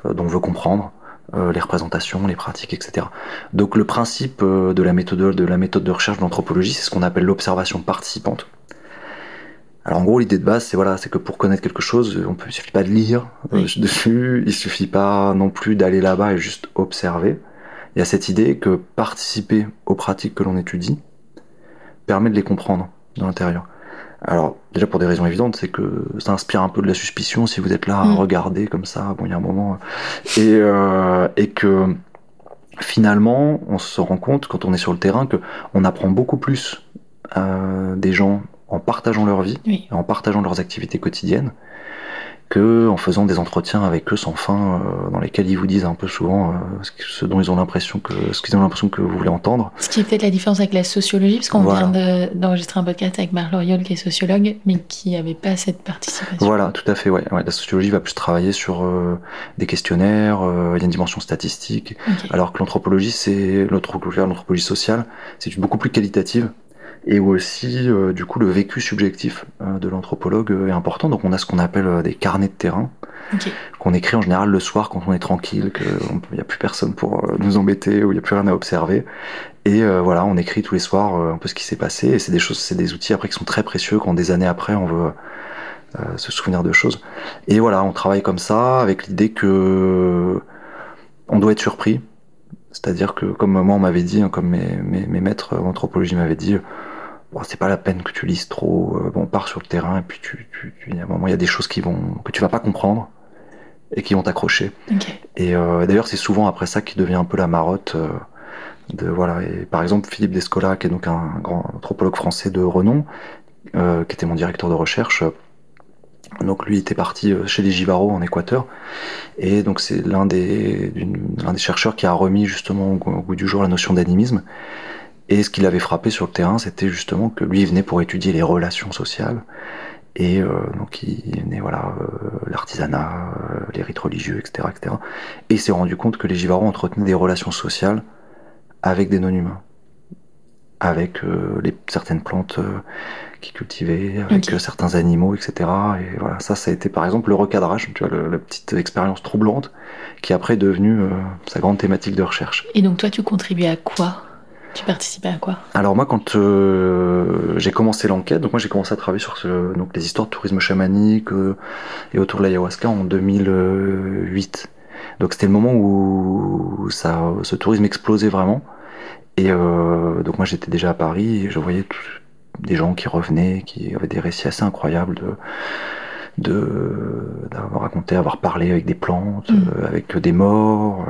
dont on veut comprendre les représentations, les pratiques, etc. Donc le principe de la méthode de la méthode de recherche de l'anthropologie, c'est ce qu'on appelle l'observation participante. Alors en gros, l'idée de base, c'est voilà, c'est que pour connaître quelque chose, on peut, il suffit pas de lire dessus, il suffit pas non plus d'aller là-bas et juste observer. Il y a cette idée que participer aux pratiques que l'on étudie, permet de les comprendre dans l'intérieur. Alors, déjà pour des raisons évidentes, c'est que ça inspire un peu de la suspicion si vous êtes là à mm. regarder comme ça, bon, il y a un moment. Et, euh, et que finalement, on se rend compte quand on est sur le terrain que on apprend beaucoup plus euh, des gens en partageant leur vie, en partageant leurs activités quotidiennes, que en faisant des entretiens avec eux sans fin, euh, dans lesquels ils vous disent un peu souvent euh, ce dont ils ont l'impression que ce qu'ils ont l'impression que vous voulez entendre. Ce qui est peut-être la différence avec la sociologie, parce qu'on vient d'enregistrer un podcast avec Marc Loriol qui est sociologue, mais qui n'avait pas cette participation. Voilà, tout à fait. Ouais, la sociologie va plus travailler sur euh, des questionnaires, il y a une dimension statistique, alors que l'anthropologie, c'est l'anthropologie sociale, c'est beaucoup plus qualitative et aussi du coup le vécu subjectif de l'anthropologue est important. Donc on a ce qu'on appelle des carnets de terrain qu'on écrit en général le soir quand on est tranquille, qu'il n'y a plus personne pour nous embêter ou il n'y a plus rien à observer. Et voilà, on écrit tous les soirs un peu ce qui s'est passé. Et c'est des choses, c'est des outils après qui sont très précieux quand des années après on veut se souvenir de choses. Et voilà, on travaille comme ça avec l'idée que on doit être surpris. C'est-à-dire que, comme moi on m'avait dit, hein, comme mes, mes, mes maîtres d'anthropologie m'avaient dit, bon, c'est pas la peine que tu lises trop. Euh, bon, pars sur le terrain et puis tu, tu, tu, un moment, il y a des choses qui vont que tu vas pas comprendre et qui vont t'accrocher. Et euh, d'ailleurs, c'est souvent après ça qui devient un peu la marotte. Euh, De, voilà. Et par exemple, Philippe Descola, qui est donc un grand anthropologue français de renom, euh, qui était mon directeur de recherche, donc lui était parti chez les Givaro en Équateur, et donc c'est l'un des, l'un des chercheurs qui a remis justement au goût du jour la notion d'animisme. Et ce qui l'avait frappé sur le terrain, c'était justement que lui venait pour étudier les relations sociales. Et euh, donc il venait voilà euh, l'artisanat, euh, les rites religieux, etc., etc. Et il s'est rendu compte que les Givaro entretenaient des relations sociales avec des non-humains, avec les, certaines plantes qui cultivaient, avec certains animaux, etc. Et voilà, ça, ça a été par exemple le recadrage, tu vois, la petite expérience troublante, qui après est devenue sa grande thématique de recherche. Et donc toi, tu contribuais à quoi? Tu participais à quoi? Alors moi, quand euh, j'ai commencé l'enquête, donc moi j'ai commencé à travailler sur donc les histoires de tourisme chamanique euh, et autour de l'ayahuasca en 2008. Donc c'était le moment où ça, ce tourisme explosait vraiment. Et euh, donc moi j'étais déjà à Paris et je voyais des gens qui revenaient, qui avaient des récits assez incroyables d'avoir raconté, avoir parlé avec des plantes, mm. euh, avec des morts,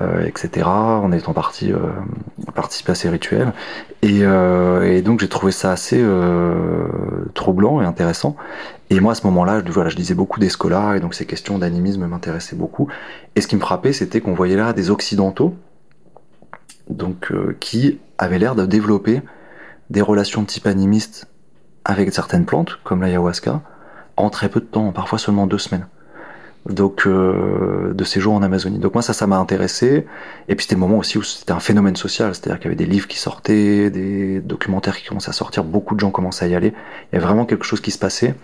euh, etc. En étant parti euh, participer à ces rituels. Et, et donc j'ai trouvé ça assez troublant et intéressant. Et moi à ce moment-là, voilà, je lisais beaucoup d'Escola et donc ces questions d'animisme m'intéressaient beaucoup. Et ce qui me frappait, c'était qu'on voyait là des occidentaux, donc qui avaient l'air de développer des relations de type animiste avec certaines plantes, comme l'ayahuasca, en très peu de temps, parfois seulement deux semaines. Donc euh, de séjour en Amazonie. Donc moi ça ça m'a intéressé et puis c'était le moment aussi où c'était un phénomène social, c'est-à-dire qu'il y avait des livres qui sortaient, des documentaires qui commençaient à sortir, beaucoup de gens commençaient à y aller. Il y avait vraiment quelque chose qui se passait.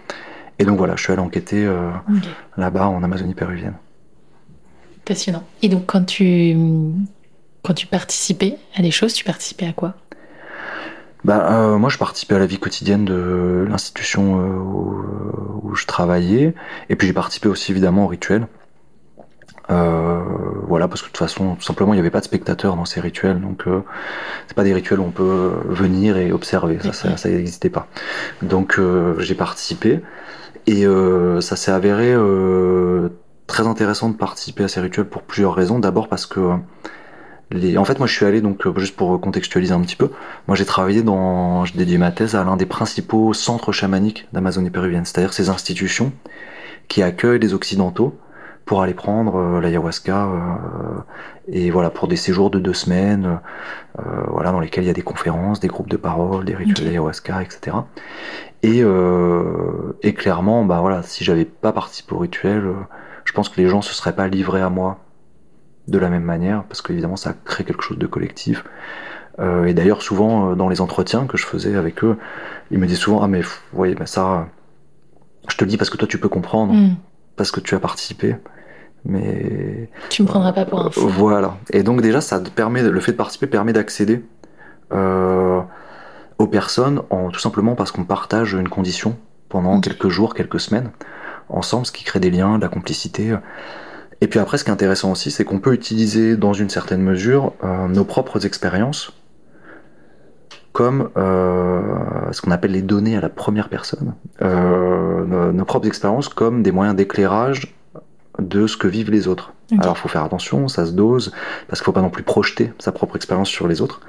Et donc voilà, je suis allé enquêter euh, là-bas en Amazonie péruvienne. Passionnant. Et donc quand tu quand tu participais à des choses, tu participais à quoi? Bah, euh, moi, je participais à la vie quotidienne de l'institution euh, où, je travaillais, et puis j'ai participé aussi évidemment au rituel. Euh, voilà, parce que de toute façon, tout simplement, il n'y avait pas de spectateurs dans ces rituels, donc euh, c'est pas des rituels où on peut venir et observer, ça, ça, n'existait pas. Donc euh, j'ai participé, et ça s'est avéré très intéressant de participer à ces rituels pour plusieurs raisons. D'abord parce que en fait, moi, je suis allé donc euh, juste pour contextualiser un petit peu. Moi, j'ai travaillé dans, j'ai dédié ma thèse à l'un des principaux centres chamaniques d'Amazonie péruvienne, c'est-à-dire ces institutions qui accueillent les occidentaux pour aller prendre euh, l'ayahuasca euh, et voilà pour des séjours de deux semaines, voilà dans lesquels il y a des conférences, des groupes de parole, des rituels d'ayahuasca, etc. Et, et clairement, bah voilà, si j'avais pas participé au rituel, je pense que les gens se seraient pas livrés à moi de la même manière, parce qu'évidemment ça crée quelque chose de collectif. Euh, et d'ailleurs souvent euh, dans les entretiens que je faisais avec eux, ils me disaient souvent ah mais vous voyez ben ça, je te le dis parce que toi tu peux comprendre, mm. parce que tu as participé. Mais tu me prendras pas pour un fou. Voilà. Et donc déjà ça te permet, le fait de participer permet d'accéder euh, aux personnes en tout simplement parce qu'on partage une condition pendant quelques jours, quelques semaines ensemble, ce qui crée des liens, de la complicité. Et puis après, ce qui est intéressant aussi, c'est qu'on peut utiliser dans une certaine mesure euh, nos propres expériences comme euh, ce qu'on appelle les données à la première personne, euh, nos, propres expériences comme des moyens d'éclairage de ce que vivent les autres. Alors il faut faire attention, ça se dose, parce qu'il ne faut pas non plus projeter sa propre expérience sur les autres.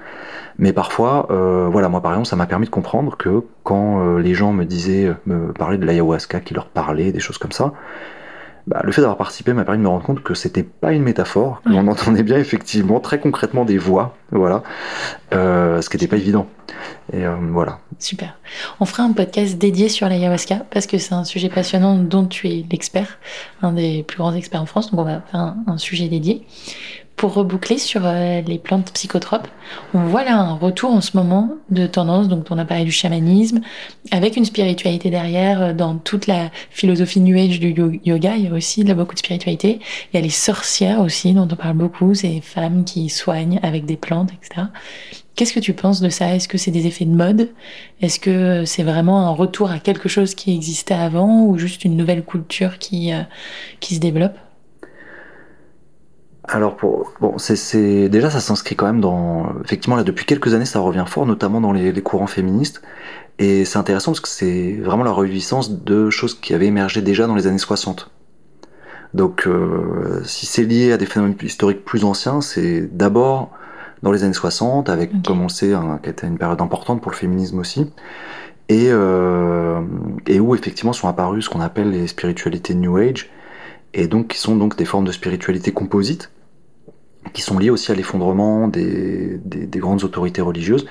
Mais parfois, voilà, moi par exemple, ça m'a permis de comprendre que quand les gens me disaient, me parlaient de l'ayahuasca, qui leur parlait, des choses comme ça, bah, le fait d'avoir participé m'a permis de me rendre compte que c'était pas une métaphore, qu'on entendait bien effectivement très concrètement des voix, voilà, euh, ce qui n'était pas évident. Et euh, voilà. Super. On fera un podcast dédié sur l'ayahuasca parce que c'est un sujet passionnant dont tu es l'expert, un des plus grands experts en France. Donc on va faire un sujet dédié pour reboucler sur euh, les plantes psychotropes, on voit là un retour en ce moment de tendance, donc on a parlé du chamanisme, avec une spiritualité derrière, euh, dans toute la philosophie New Age du yoga, il y a aussi beaucoup de spiritualité. Il y a les sorcières aussi, dont on parle beaucoup, ces femmes qui soignent avec des plantes, etc. Qu'est-ce que tu penses de ça? Est-ce que c'est des effets de mode? Est-ce que c'est vraiment un retour à quelque chose qui existait avant ou juste une nouvelle culture qui, euh, qui se développe? Alors pour bon c'est déjà ça s'inscrit quand même dans effectivement là depuis quelques années ça revient fort notamment dans les, courants féministes. Et c'est intéressant parce que c'est vraiment la reviviscence de choses qui avaient émergé déjà dans les années 60. Donc euh, si c'est lié à des phénomènes historiques plus anciens, c'est d'abord dans les années 60, avec, comme on le sait, qui était une période importante pour le féminisme aussi, et, euh, et où effectivement sont apparues ce qu'on appelle les spiritualités New Age, et donc qui sont donc des formes de spiritualité composite, qui sont liées aussi à l'effondrement des, des, des, grandes autorités religieuses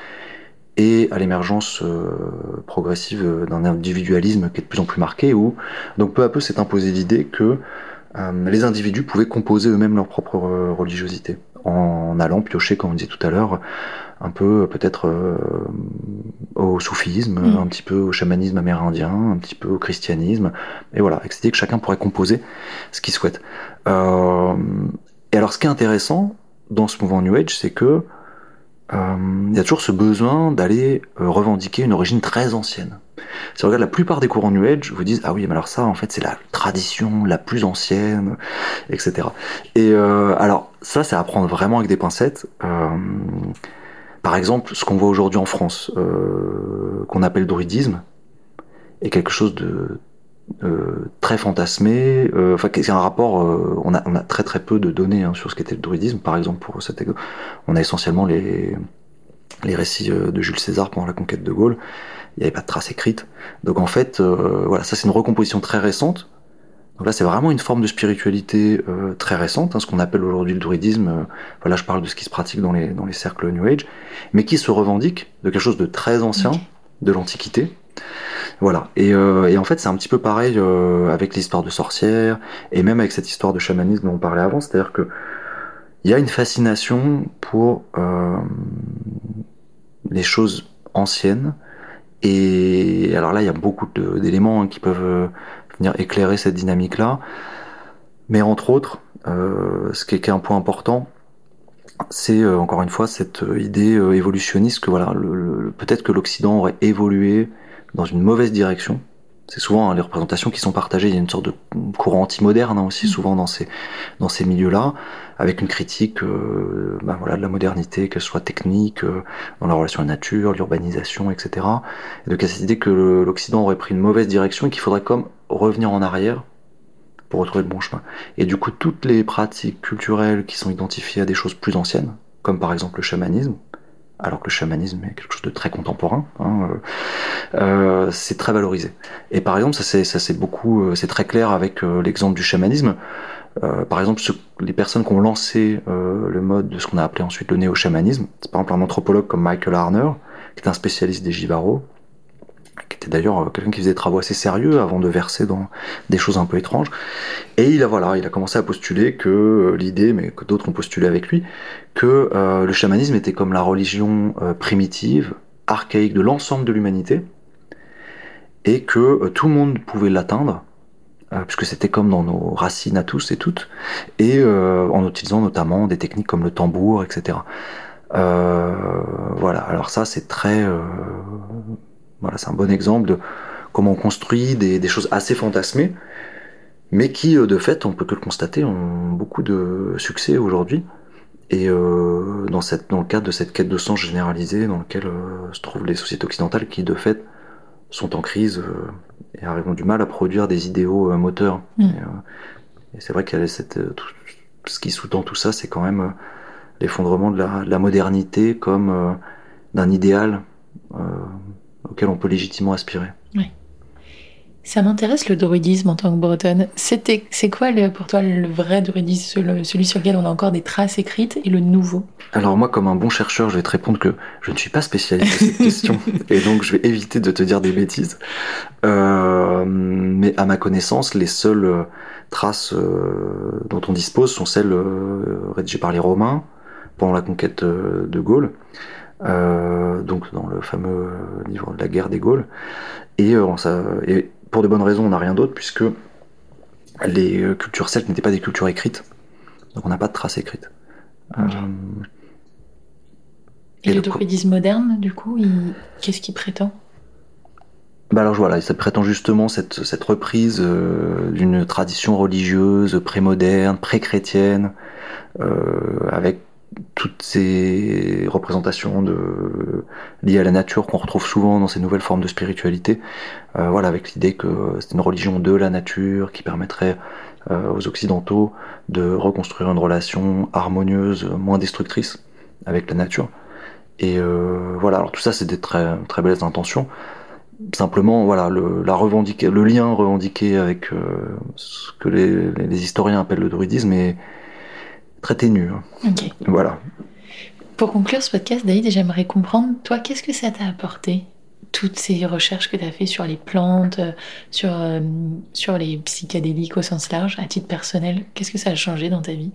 et à l'émergence euh, progressive d'un individualisme qui est de plus en plus marqué, où donc peu à peu s'est imposé l'idée que euh, les individus pouvaient composer eux-mêmes leur propre euh, religiosité en allant piocher, comme on disait tout à l'heure, un peu peut-être euh, au soufisme, mm. un petit peu au chamanisme amérindien, un petit peu au christianisme, et voilà, avec cette idée que chacun pourrait composer ce qu'il souhaite. Euh, et alors, ce qui est intéressant dans ce mouvement New Age, c'est que euh, il y a toujours ce besoin d'aller euh, revendiquer une origine très ancienne. Si on regarde la plupart des courants New Age, vous disent ah oui mais alors ça en fait c'est la tradition la plus ancienne, etc. Et euh, alors ça c'est à prendre vraiment avec des pincettes. Euh, par exemple, ce qu'on voit aujourd'hui en France, euh, qu'on appelle druidisme, est quelque chose de euh, très fantasmé. Euh, enfin, c'est un rapport. Euh, on, a, on, a, très très peu de données hein, sur ce qu'était le druidisme. Par exemple, pour cette, on a essentiellement les les récits de Jules César pendant la conquête de Gaulle. Il n'y avait pas de traces écrites. Donc en fait, voilà, ça c'est une recomposition très récente. Donc là, c'est vraiment une forme de spiritualité euh, très récente, hein, ce qu'on appelle aujourd'hui le druidisme. voilà, je parle de ce qui se pratique dans les, dans les cercles New Age, mais qui se revendique de quelque chose de très ancien, de l'Antiquité, voilà. Et, euh, et, en fait, c'est un petit peu pareil euh, avec l'histoire de sorcières et même avec cette histoire de chamanisme dont on parlait avant. C'est-à-dire que il y a une fascination pour euh, les choses anciennes. Et alors là, il y a beaucoup d'éléments hein, qui peuvent venir éclairer cette dynamique-là. Mais entre autres, ce qui est, qui est, un point important, c'est encore une fois cette idée évolutionniste que voilà, peut-être que l'Occident aurait évolué dans une mauvaise direction. C'est souvent hein, les représentations qui sont partagées. Il y a une sorte de courant anti-moderne hein, aussi, mm. souvent dans ces, dans ces milieux-là, avec une critique euh, ben voilà, de la modernité, qu'elle soit technique, euh, dans la relation à la nature, l'urbanisation, etc. Et donc il y a cette idée que l'Occident aurait pris une mauvaise direction et qu'il faudrait comme revenir en arrière pour retrouver le bon chemin. Et du coup, toutes les pratiques culturelles qui sont identifiées à des choses plus anciennes, comme par exemple le chamanisme, alors que le chamanisme est quelque chose de très contemporain, hein, euh, euh, c'est très valorisé. Et par exemple, ça c'est beaucoup, euh, c'est très clair avec l'exemple du chamanisme. Par exemple, ce, les personnes qui ont lancé le mode de ce qu'on a appelé ensuite le néo-chamanisme, c'est par exemple un anthropologue comme Michael Arner, qui est un spécialiste des Jivaro, qui était d'ailleurs euh, quelqu'un qui faisait des travaux assez sérieux avant de verser dans des choses un peu étranges. Et il a voilà, il a commencé à postuler que euh, l'idée, mais que d'autres ont postulé avec lui, que euh, le chamanisme était comme la religion primitive, archaïque de l'ensemble de l'humanité, et que tout le monde pouvait l'atteindre, puisque c'était comme dans nos racines à tous et toutes, et en utilisant notamment des techniques comme le tambour, etc. voilà, alors ça c'est très voilà, c'est un bon exemple de comment on construit des, des choses assez fantasmées, mais qui, euh, de fait, on peut que le constater, ont beaucoup de succès aujourd'hui. Et euh, dans, cette, dans le cadre de cette quête de sens généralisée dans laquelle euh, se trouvent les sociétés occidentales qui, de fait, sont en crise euh, et ont du mal à produire des idéaux moteurs. Mm. Et, et c'est vrai qu'il y a cette, tout, ce qui sous-tend tout ça, c'est quand même l'effondrement de la, de la, modernité comme d'un idéal auquel on peut légitimement aspirer. Oui. Ça m'intéresse le druidisme en tant que bretonne. C'était, c'est quoi le, pour toi le vrai druidisme, celui sur lequel on a encore des traces écrites et le nouveau? Alors moi, comme un bon chercheur, je vais te répondre que je ne suis pas spécialiste de cette question et donc je vais éviter de te dire des bêtises. Euh, mais à ma connaissance, les seules euh, traces euh, dont on dispose sont celles euh, rédigées par les Romains pendant la conquête de Gaule euh, donc dans le fameux livre de la guerre des Gaules. Et, euh, ça, et pour de bonnes raisons, on n'a rien d'autre, puisque les euh, cultures celtes n'étaient pas des cultures écrites. Donc on n'a pas de traces écrites. Okay. Et, et, le druidisme moderne, du coup, il... qu'est-ce qu'il prétend? Bah alors voilà, ça prétend justement cette, cette reprise euh, d'une tradition religieuse pré-moderne, pré-chrétienne, euh, avec toutes ces représentations de, liées à la nature qu'on retrouve souvent dans ces nouvelles formes de spiritualité, euh, voilà, avec l'idée que c'est une religion de la nature qui permettrait euh, aux occidentaux de reconstruire une relation harmonieuse, moins destructrice avec la nature. Et euh, voilà, alors tout ça c'est des très très belles intentions. Simplement, voilà, le, la revendiquer, le lien revendiqué avec euh, ce que les, les, historiens appellent le druidisme est très ténu. Hein. Ok. Voilà. Pour conclure ce podcast, David, j'aimerais comprendre, toi, qu'est-ce que ça t'a apporté toutes ces recherches que tu as fait sur les plantes, sur, euh, sur les psychédéliques au sens large, à titre personnel, qu'est-ce que ça a changé dans ta vie?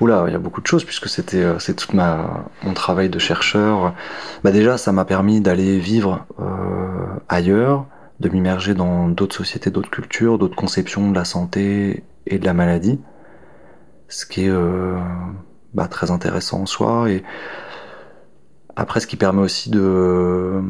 Oula, il y a beaucoup de choses puisque c'était euh, c'est tout ma mon travail de chercheur. Bah déjà, ça m'a permis d'aller vivre euh, ailleurs, de m'immerger dans d'autres sociétés, d'autres cultures, d'autres conceptions de la santé et de la maladie, ce qui est euh, bah, très intéressant en soi. Et après, ce qui permet aussi de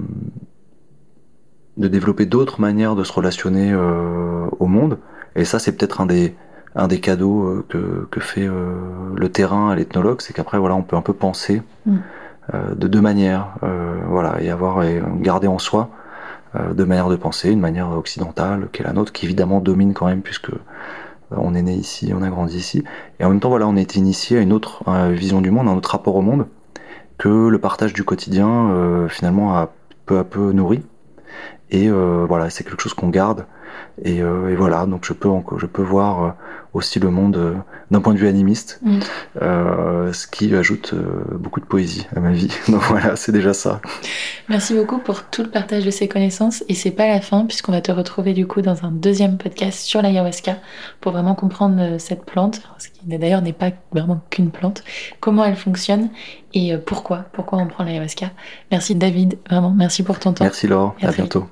de développer d'autres manières de se relationner euh, au monde. Et ça, c'est peut-être un des un des cadeaux euh, que, que fait euh, le terrain à l'ethnologue, c'est qu'après voilà, on peut un peu penser mm. de deux manières, voilà, et avoir et garder en soi deux manières de penser, une manière occidentale qui est la nôtre, qui évidemment domine quand même puisque on est né ici, on a grandi ici, et en même temps voilà, on est initié à une autre vision du monde, un autre rapport au monde que le partage du quotidien finalement a peu à peu nourri. Et voilà, c'est quelque chose qu'on garde. Et, et, voilà, donc je peux, je peux voir aussi le monde euh, d'un point de vue animiste, mm. euh, ce qui ajoute euh, beaucoup de poésie à ma vie. Donc voilà, c'est déjà ça. Merci beaucoup pour tout le partage de ces connaissances. Et c'est pas la fin, puisqu'on va te retrouver du coup dans un deuxième podcast sur l'ayahuasca pour vraiment comprendre cette plante, ce qui d'ailleurs n'est pas vraiment qu'une plante, comment elle fonctionne et pourquoi, pourquoi on prend l'ayahuasca. Merci David, vraiment, merci pour ton temps. Merci Laure, à, bientôt.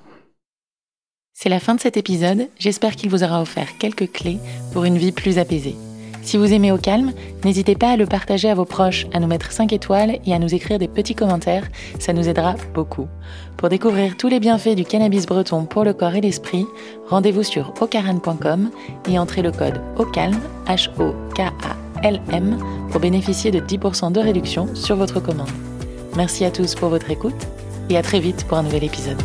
C'est la fin de cet épisode, j'espère qu'il vous aura offert quelques clés pour une vie plus apaisée. Si vous aimez au calme, n'hésitez pas à le partager à vos proches, à nous mettre 5 étoiles et à nous écrire des petits commentaires, ça nous aidera beaucoup. Pour découvrir tous les bienfaits du cannabis breton pour le corps et l'esprit, rendez-vous sur ocaran.com et entrez le code OCALM, H-O-K-A-L-M, pour bénéficier de 10% de réduction sur votre commande. Merci à tous pour votre écoute et à très vite pour un nouvel épisode.